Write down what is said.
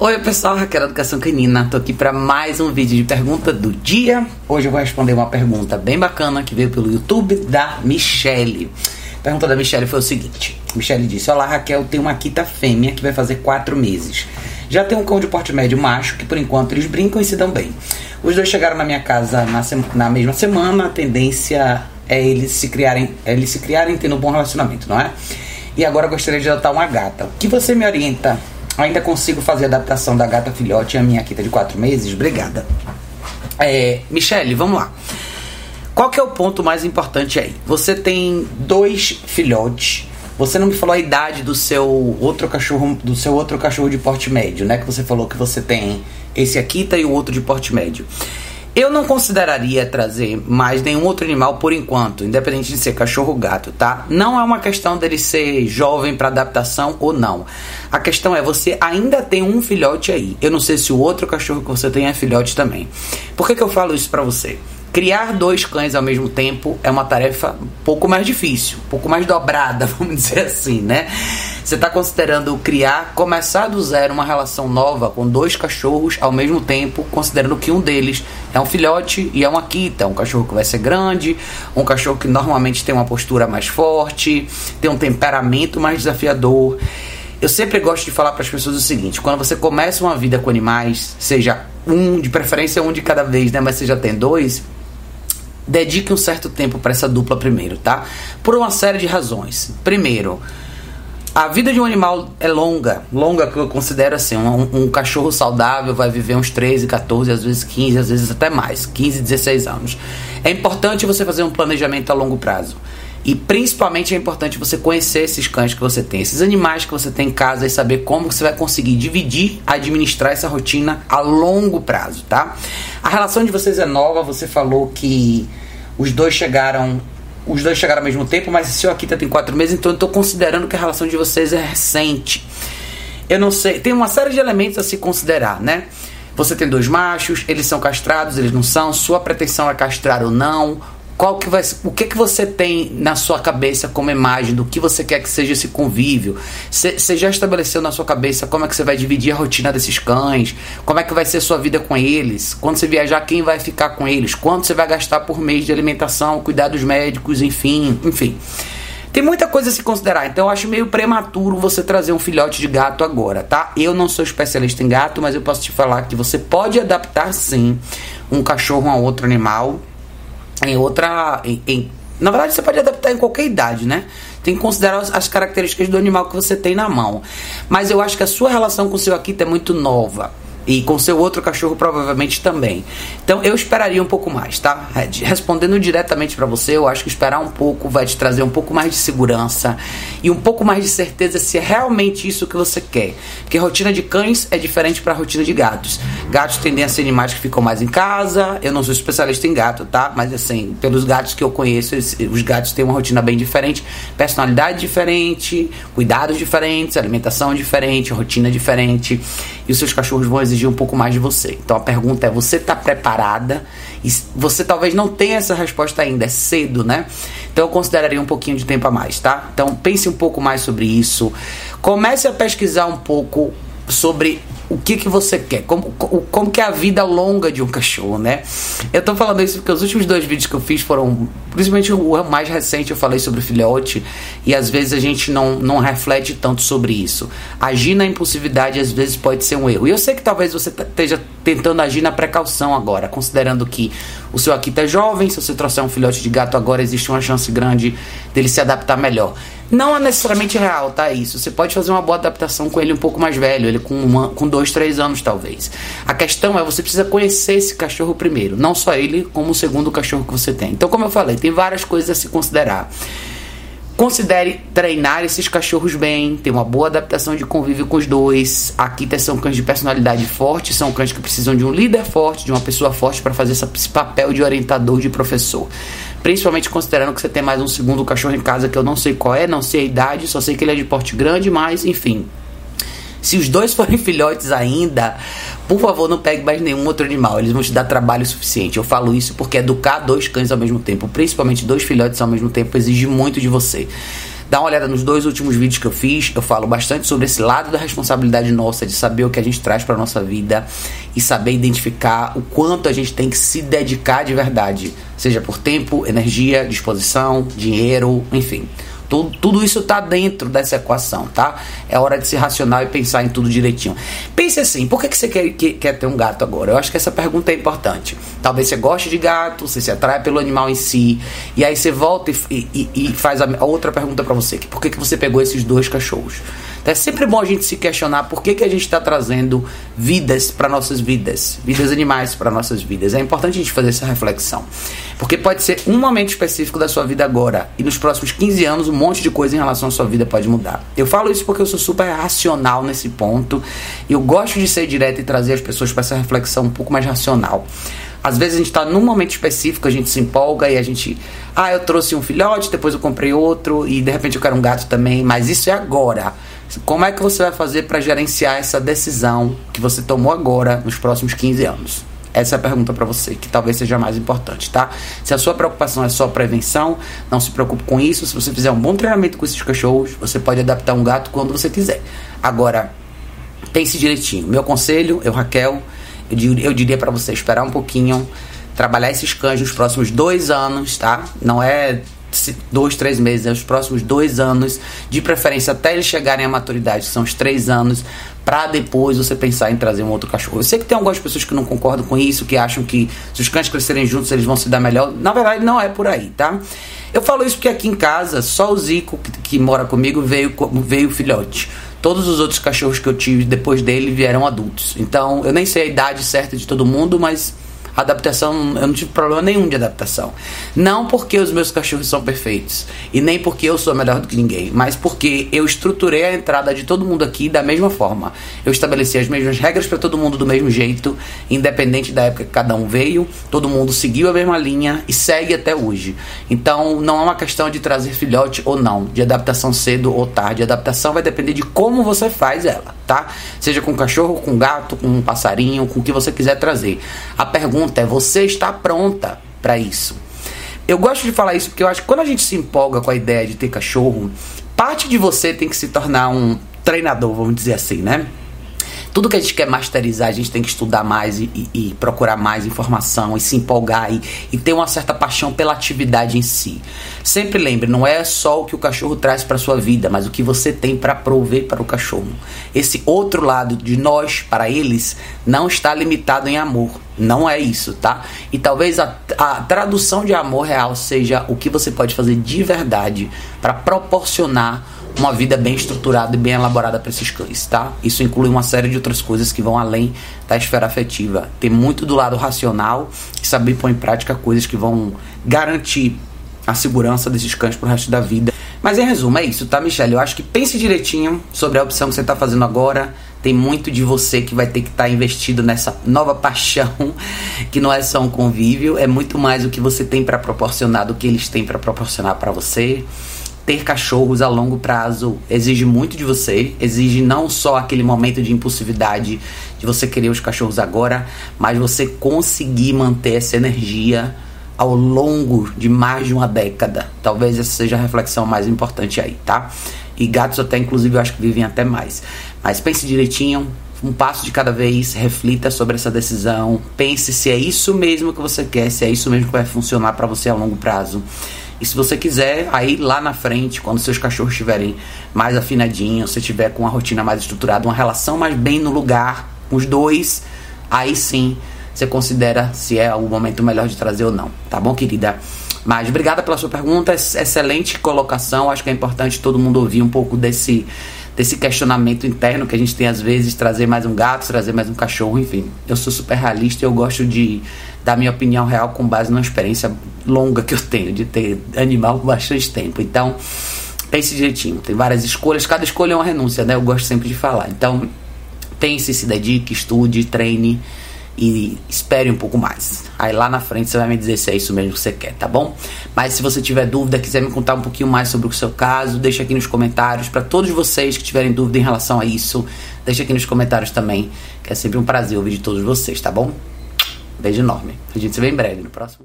Oi pessoal, Raquel Educação Canina, tô aqui para mais um vídeo de pergunta do dia. Hoje eu vou responder uma pergunta bem bacana que veio pelo YouTube da Michelle. A pergunta da Michelle foi o seguinte: Michelle disse: Olá Raquel, tem uma quita fêmea que vai fazer 4 meses. Já tem um cão de porte médio macho que por enquanto eles brincam e se dão bem. Os dois chegaram na minha casa na, na mesma semana, a tendência é eles se criarem, é eles se criarem tendo um bom relacionamento, não é? E agora eu gostaria de adotar uma gata. O que você me orienta Ainda consigo fazer a adaptação da gata filhote e a minha quita de 4 meses? Obrigada. É, Michele, vamos lá. Qual que é o ponto mais importante aí? Você tem dois filhotes. Você não me falou a idade do seu outro cachorro, do seu outro cachorro de porte médio, né? Que você falou que você tem esse Akita e o outro de porte médio. Eu não consideraria trazer mais nenhum outro animal por enquanto, independente de ser cachorro ou gato, tá? Não é uma questão dele ser jovem para adaptação ou não. A questão é você ainda tem um filhote aí. Eu não sei se o outro cachorro que você tem é filhote também. Por que, que eu falo isso para você? Criar dois cães ao mesmo tempo é uma tarefa um pouco mais difícil, um pouco mais dobrada, vamos dizer assim, né? Você está considerando criar, começar do zero uma relação nova com dois cachorros ao mesmo tempo, considerando que um deles é um filhote e é uma quita, um cachorro que vai ser grande, um cachorro que normalmente tem uma postura mais forte, tem um temperamento mais desafiador. Eu sempre gosto de falar para as pessoas o seguinte: quando você começa uma vida com animais, seja um, de preferência um de cada vez, né? Mas você já tem dois, dedique um certo tempo para essa dupla primeiro, tá? Por uma série de razões. Primeiro, a vida de um animal é longa, longa que eu considero assim, um, um, cachorro saudável vai viver uns 13, 14, às vezes 15, às vezes até mais, 15, 16 anos. É importante você fazer um planejamento a longo prazo. E principalmente é importante você conhecer esses cães que você tem, esses animais que você tem em casa e saber como você vai conseguir dividir, administrar essa rotina a longo prazo, tá? A relação de vocês é nova, você falou que os dois chegaram os dois chegaram ao mesmo tempo, mas o seu Akita tem quatro meses, então eu estou considerando que a relação de vocês é recente. Eu não sei, tem uma série de elementos a se considerar, né? Você tem dois machos, eles são castrados, eles não são, sua pretensão é castrar ou não, qual que vai, o que que você tem na sua cabeça como imagem do que você quer que seja esse convívio? Você já estabeleceu na sua cabeça como é que você vai dividir a rotina desses cães? Como é que vai ser a sua vida com eles? Quando você viajar, quem vai ficar com eles? Quanto você vai gastar por mês de alimentação, cuidados médicos, enfim, enfim. Tem muita coisa a se considerar, então eu acho meio prematuro você trazer um filhote de gato agora, tá? Eu não sou especialista em gato, mas eu posso te falar que você pode adaptar sim um cachorro a outro animal em outra. Em, em, na verdade, você pode adaptar em qualquer idade, né? Tem que considerar as, as características do animal que você tem na mão. Mas eu acho que a sua relação com o seu Akita é muito nova. E com seu outro cachorro provavelmente também. Então eu esperaria um pouco mais, tá? Respondendo diretamente para você, eu acho que esperar um pouco vai te trazer um pouco mais de segurança e um pouco mais de certeza se é realmente isso que você quer. Porque a rotina de cães é diferente para a rotina de gatos. Gatos tendem a ser animais que ficam mais em casa. Eu não sou especialista em gato, tá? Mas assim, pelos gatos que eu conheço, os gatos têm uma rotina bem diferente, personalidade diferente, cuidados diferentes, alimentação diferente, rotina diferente. E os seus cachorros vão exigir um pouco mais de você. Então a pergunta é: você está preparada? E você talvez não tenha essa resposta ainda, é cedo, né? Então eu consideraria um pouquinho de tempo a mais, tá? Então pense um pouco mais sobre isso. Comece a pesquisar um pouco sobre o que que você quer, como, como que é a vida longa de um cachorro, né? Eu tô falando isso porque os últimos dois vídeos que eu fiz foram, principalmente o mais recente eu falei sobre filhote e às vezes a gente não, não reflete tanto sobre isso. Agir na impulsividade às vezes pode ser um erro. E eu sei que talvez você esteja tentando agir na precaução agora, considerando que o seu aqui tá jovem, se você trouxer um filhote de gato agora existe uma chance grande dele se adaptar melhor. Não é necessariamente real, tá? Isso. Você pode fazer uma boa adaptação com ele um pouco mais velho, ele com, uma, com dois, três anos talvez. A questão é você precisa conhecer esse cachorro primeiro, não só ele, como o segundo cachorro que você tem. Então, como eu falei, tem várias coisas a se considerar. Considere treinar esses cachorros bem, ter uma boa adaptação de convívio com os dois. Aqui são cães de personalidade forte, são cães que precisam de um líder forte, de uma pessoa forte para fazer esse papel de orientador, de professor. Principalmente considerando que você tem mais um segundo cachorro em casa que eu não sei qual é, não sei a idade, só sei que ele é de porte grande, mas enfim. Se os dois forem filhotes ainda, por favor, não pegue mais nenhum outro animal. Eles vão te dar trabalho suficiente. Eu falo isso porque educar dois cães ao mesmo tempo, principalmente dois filhotes ao mesmo tempo, exige muito de você. Dá uma olhada nos dois últimos vídeos que eu fiz. Eu falo bastante sobre esse lado da responsabilidade nossa, de saber o que a gente traz para nossa vida e saber identificar o quanto a gente tem que se dedicar de verdade, seja por tempo, energia, disposição, dinheiro, enfim. Tudo, tudo isso está dentro dessa equação, tá? É hora de ser racional e pensar em tudo direitinho. Pense assim, por que, que você quer, que, quer ter um gato agora? Eu acho que essa pergunta é importante. Talvez você goste de gato, você se atrai pelo animal em si, e aí você volta e, e, e faz a outra pergunta para você, que por que, que você pegou esses dois cachorros? É sempre bom a gente se questionar por que, que a gente está trazendo vidas para nossas vidas, vidas animais para nossas vidas. É importante a gente fazer essa reflexão. Porque pode ser um momento específico da sua vida agora, e nos próximos 15 anos um monte de coisa em relação à sua vida pode mudar. Eu falo isso porque eu sou super racional nesse ponto, e eu gosto de ser direto e trazer as pessoas para essa reflexão um pouco mais racional. Às vezes a gente está num momento específico, a gente se empolga e a gente. Ah, eu trouxe um filhote, depois eu comprei outro e de repente eu quero um gato também, mas isso é agora. Como é que você vai fazer para gerenciar essa decisão que você tomou agora nos próximos 15 anos? Essa é a pergunta para você, que talvez seja mais importante, tá? Se a sua preocupação é só prevenção, não se preocupe com isso. Se você fizer um bom treinamento com esses cachorros, você pode adaptar um gato quando você quiser. Agora, pense direitinho. Meu conselho, eu, Raquel, eu, eu diria para você esperar um pouquinho, trabalhar esses cães nos próximos dois anos, tá? Não é dois, três meses, é os próximos dois anos, de preferência até eles chegarem à maturidade, que são os três anos, para depois você pensar em trazer um outro cachorro. Eu sei que tem algumas pessoas que não concordam com isso, que acham que se os cães crescerem juntos eles vão se dar melhor. Na verdade, não é por aí, tá? Eu falo isso porque aqui em casa, só o Zico, que, que mora comigo, veio, veio filhote. Todos os outros cachorros que eu tive depois dele vieram adultos. Então, eu nem sei a idade certa de todo mundo, mas adaptação, eu não tive problema nenhum de adaptação. Não porque os meus cachorros são perfeitos e nem porque eu sou melhor do que ninguém, mas porque eu estruturei a entrada de todo mundo aqui da mesma forma. Eu estabeleci as mesmas regras para todo mundo do mesmo jeito, independente da época que cada um veio, todo mundo seguiu a mesma linha e segue até hoje. Então não é uma questão de trazer filhote ou não, de adaptação cedo ou tarde. A adaptação vai depender de como você faz ela, tá? Seja com cachorro, com gato, com um passarinho, com o que você quiser trazer. A pergunta é: você está pronta para isso? Eu gosto de falar isso porque eu acho que quando a gente se empolga com a ideia de ter cachorro, parte de você tem que se tornar um treinador, vamos dizer assim, né? Tudo que a gente quer masterizar, a gente tem que estudar mais e, e, e procurar mais informação e se empolgar e, e, ter uma certa paixão pela atividade em si. Sempre lembre, não é só o que o cachorro traz para sua vida, mas o que você tem para prover para o cachorro. Esse outro lado de nós para eles não está limitado em amor. Não é isso, tá? E talvez a, a tradução de amor real seja o que você pode fazer de verdade para proporcionar uma vida bem estruturada e bem elaborada para esses cães, tá? Isso inclui uma série de outras coisas que vão além da esfera afetiva. Tem muito do lado racional e saber pôr em prática coisas que vão garantir a segurança desses cães pro resto da vida. Mas em resumo, é isso, tá, Michelle? Eu acho que pense direitinho sobre a opção que você está fazendo agora. Tem muito de você que vai ter que estar tá investido nessa nova paixão, que não é só um convívio, é muito mais o que você tem para proporcionar do que eles têm para proporcionar para você ter cachorros a longo prazo exige muito de você, exige não só aquele momento de impulsividade de você querer os cachorros agora, mas você conseguir manter essa energia ao longo de mais de uma década. Talvez essa seja a reflexão mais importante aí, tá? E gatos até inclusive eu acho que vivem até mais. Mas pense direitinho, um passo de cada vez, reflita sobre essa decisão, pense se é isso mesmo que você quer, se é isso mesmo que vai funcionar para você a longo prazo. E se você quiser, aí lá na frente, quando seus cachorros estiverem mais afinadinhos, você tiver com uma rotina mais estruturada, uma relação mais bem no lugar, os dois, aí sim você considera se é o momento melhor de trazer ou não. Tá bom, querida? Mas obrigada pela sua pergunta, excelente colocação. Acho que é importante todo mundo ouvir um pouco desse desse questionamento interno que a gente tem às vezes, trazer mais um gato, trazer mais um cachorro, enfim. Eu sou super realista e eu gosto de dar minha opinião real com base numa experiência longa que eu tenho de ter animal por bastante tempo. Então, pense direitinho. Tem várias escolhas, cada escolha é uma renúncia, né? Eu gosto sempre de falar. Então, pense, se dedique, estude, treine e espere um pouco mais. Aí lá na frente você vai me dizer se é isso mesmo que você quer, tá bom? Mas se você tiver dúvida, quiser me contar um pouquinho mais sobre o seu caso, deixa aqui nos comentários. Para todos vocês que tiverem dúvida em relação a isso, deixa aqui nos comentários também, que é sempre um prazer ouvir de todos vocês, tá bom? Beijo enorme. A gente se vê em breve no próximo